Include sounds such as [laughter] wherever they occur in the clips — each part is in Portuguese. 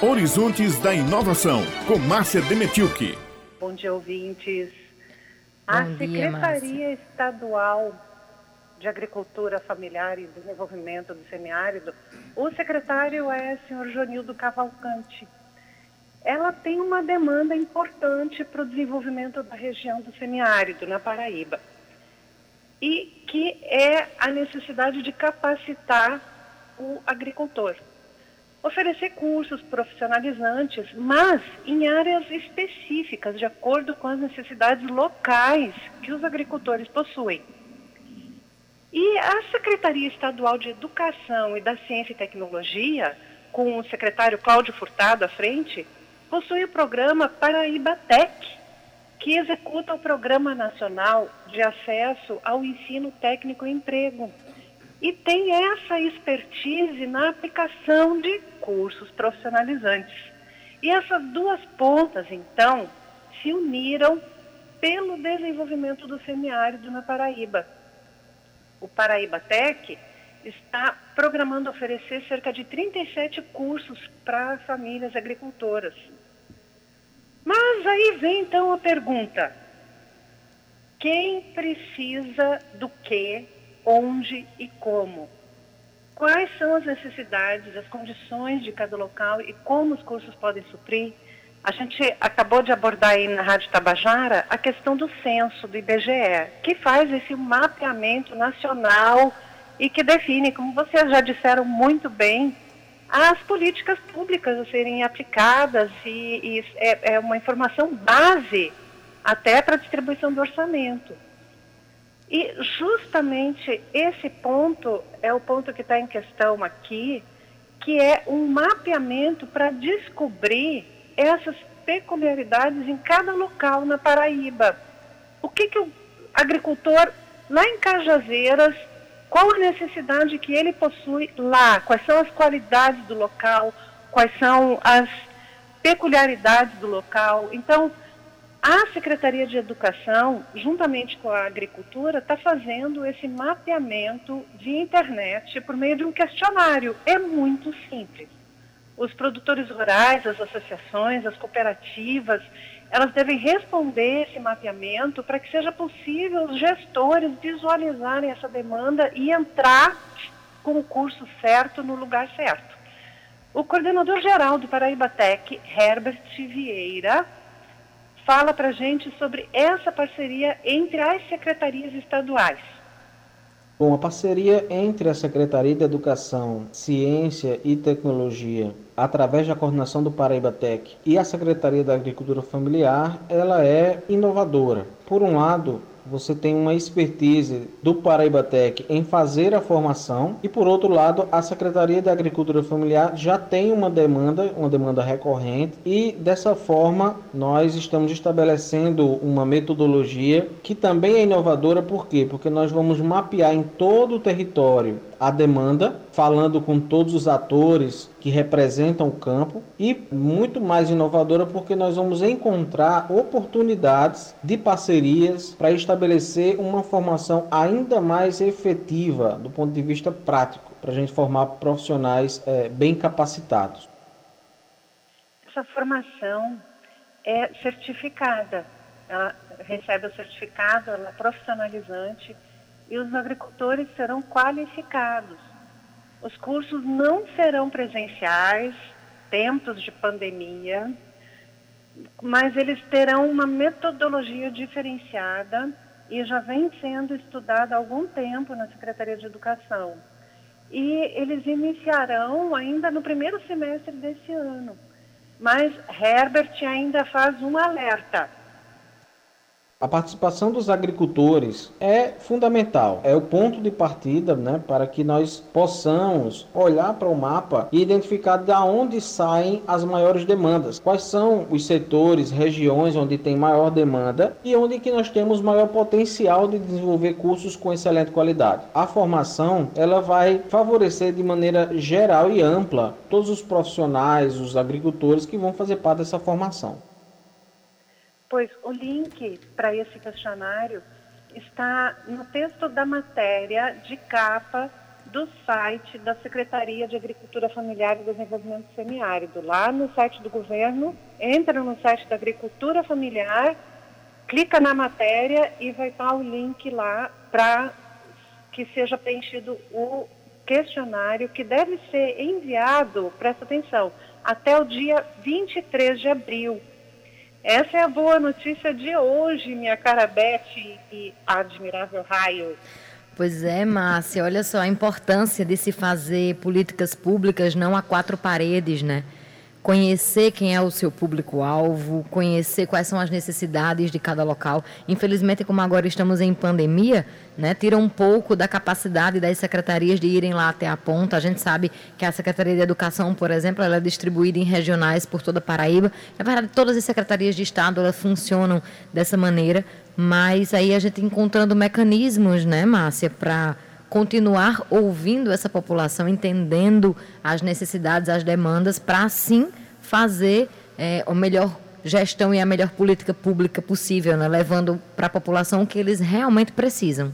Horizontes da Inovação, com Márcia Demetilke. Bom dia, ouvintes. A Bom Secretaria dia, Estadual de Agricultura Familiar e Desenvolvimento do Semiárido, o secretário é o senhor Jonildo Cavalcante. Ela tem uma demanda importante para o desenvolvimento da região do semiárido, na Paraíba. E que é a necessidade de capacitar o agricultor oferecer cursos profissionalizantes, mas em áreas específicas, de acordo com as necessidades locais que os agricultores possuem. E a Secretaria Estadual de Educação e da Ciência e Tecnologia, com o secretário Cláudio Furtado à frente, possui o programa Paraíba Tech, que executa o Programa Nacional de Acesso ao Ensino Técnico e Emprego, e tem essa expertise na aplicação de cursos profissionalizantes. E essas duas pontas, então, se uniram pelo desenvolvimento do semiárido na Paraíba. O Paraíba Tech está programando oferecer cerca de 37 cursos para famílias agricultoras. Mas aí vem então a pergunta: quem precisa do que onde e como. Quais são as necessidades, as condições de cada local e como os cursos podem suprir? A gente acabou de abordar aí na Rádio Tabajara a questão do censo do IBGE, que faz esse mapeamento nacional e que define, como vocês já disseram muito bem, as políticas públicas a serem aplicadas e, e é, é uma informação base até para a distribuição do orçamento. E justamente esse ponto é o ponto que está em questão aqui, que é um mapeamento para descobrir essas peculiaridades em cada local na Paraíba. O que, que o agricultor lá em Cajazeiras, qual a necessidade que ele possui lá, quais são as qualidades do local, quais são as peculiaridades do local. Então, a Secretaria de Educação, juntamente com a Agricultura, está fazendo esse mapeamento via internet por meio de um questionário. É muito simples. Os produtores rurais, as associações, as cooperativas, elas devem responder esse mapeamento para que seja possível os gestores visualizarem essa demanda e entrar com o curso certo no lugar certo. O coordenador geral do Paraíba Tech, Herbert Vieira, fala para a gente sobre essa parceria entre as secretarias estaduais. Bom, a parceria entre a Secretaria de Educação, Ciência e Tecnologia, através da coordenação do Paraíba Tech, e a Secretaria da Agricultura Familiar, ela é inovadora. Por um lado, você tem uma expertise do Paraíba Tech em fazer a formação e por outro lado a Secretaria da Agricultura Familiar já tem uma demanda, uma demanda recorrente e dessa forma nós estamos estabelecendo uma metodologia que também é inovadora, por quê? Porque nós vamos mapear em todo o território a demanda, falando com todos os atores que representam o campo e muito mais inovadora porque nós vamos encontrar oportunidades de parcerias para estabelecer uma formação ainda mais efetiva do ponto de vista prático, para a gente formar profissionais é, bem capacitados. Essa formação é certificada, ela recebe o certificado, ela é profissionalizante e os agricultores serão qualificados. Os cursos não serão presenciais, tempos de pandemia, mas eles terão uma metodologia diferenciada e já vem sendo estudada há algum tempo na Secretaria de Educação. E eles iniciarão ainda no primeiro semestre desse ano. Mas Herbert ainda faz um alerta a participação dos agricultores é fundamental, é o ponto de partida né, para que nós possamos olhar para o mapa e identificar de onde saem as maiores demandas, quais são os setores, regiões onde tem maior demanda e onde que nós temos maior potencial de desenvolver cursos com excelente qualidade. A formação ela vai favorecer de maneira geral e ampla todos os profissionais, os agricultores que vão fazer parte dessa formação. Pois o link para esse questionário está no texto da matéria de capa do site da Secretaria de Agricultura Familiar e Desenvolvimento Semiárido. Lá no site do governo, entra no site da Agricultura Familiar, clica na matéria e vai estar o link lá para que seja preenchido o questionário que deve ser enviado, presta atenção, até o dia 23 de abril. Essa é a boa notícia de hoje, minha cara Beth e admirável Raio. Pois é, Márcia, olha só a importância de se fazer políticas públicas não a quatro paredes, né? Conhecer quem é o seu público-alvo, conhecer quais são as necessidades de cada local. Infelizmente, como agora estamos em pandemia, né, tira um pouco da capacidade das secretarias de irem lá até a ponta. A gente sabe que a Secretaria de Educação, por exemplo, ela é distribuída em regionais por toda a Paraíba. Na verdade, todas as secretarias de Estado elas funcionam dessa maneira, mas aí a gente encontrando mecanismos, né, Márcia, para continuar ouvindo essa população, entendendo as necessidades, as demandas, para assim fazer é, a melhor gestão e a melhor política pública possível, né? levando para a população o que eles realmente precisam.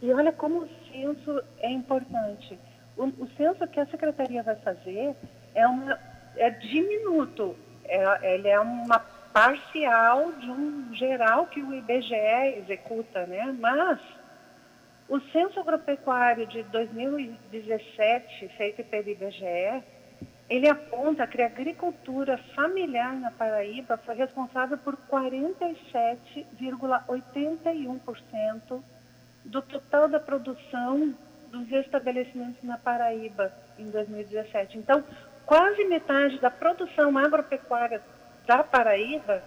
E olha como o censo é importante. O, o censo que a secretaria vai fazer é, uma, é diminuto, é, ele é uma parcial de um geral que o IBGE executa, né? Mas o Censo Agropecuário de 2017, feito pelo IBGE, ele aponta que a agricultura familiar na Paraíba foi responsável por 47,81% do total da produção dos estabelecimentos na Paraíba em 2017. Então, quase metade da produção agropecuária da Paraíba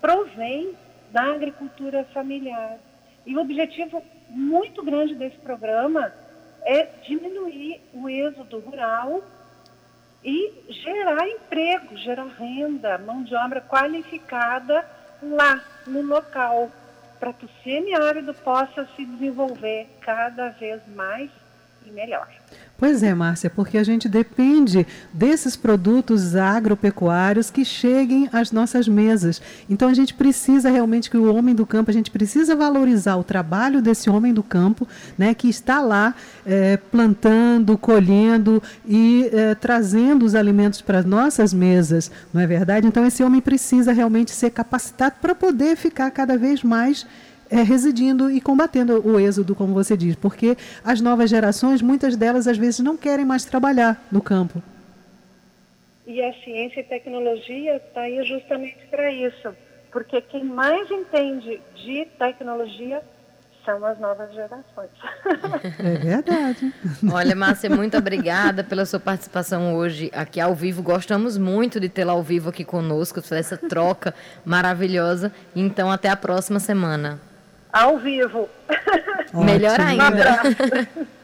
provém da agricultura familiar. E o objetivo muito grande desse programa é diminuir o êxodo rural e gerar emprego, gerar renda, mão de obra qualificada lá no local, para que o semiárido possa se desenvolver cada vez mais e melhor. Pois é, Márcia, porque a gente depende desses produtos agropecuários que cheguem às nossas mesas. Então a gente precisa realmente que o homem do campo, a gente precisa valorizar o trabalho desse homem do campo, né, que está lá é, plantando, colhendo e é, trazendo os alimentos para as nossas mesas, não é verdade? Então esse homem precisa realmente ser capacitado para poder ficar cada vez mais é, residindo e combatendo o êxodo, como você diz, porque as novas gerações, muitas delas às vezes não querem mais trabalhar no campo. E a ciência e tecnologia está aí justamente para isso, porque quem mais entende de tecnologia são as novas gerações. [laughs] É verdade. Olha, Márcia, muito obrigada pela sua participação hoje aqui ao vivo. Gostamos muito de tê-la ao vivo aqui conosco, essa troca maravilhosa. Então, até a próxima semana ao vivo. Melhor ainda. [laughs]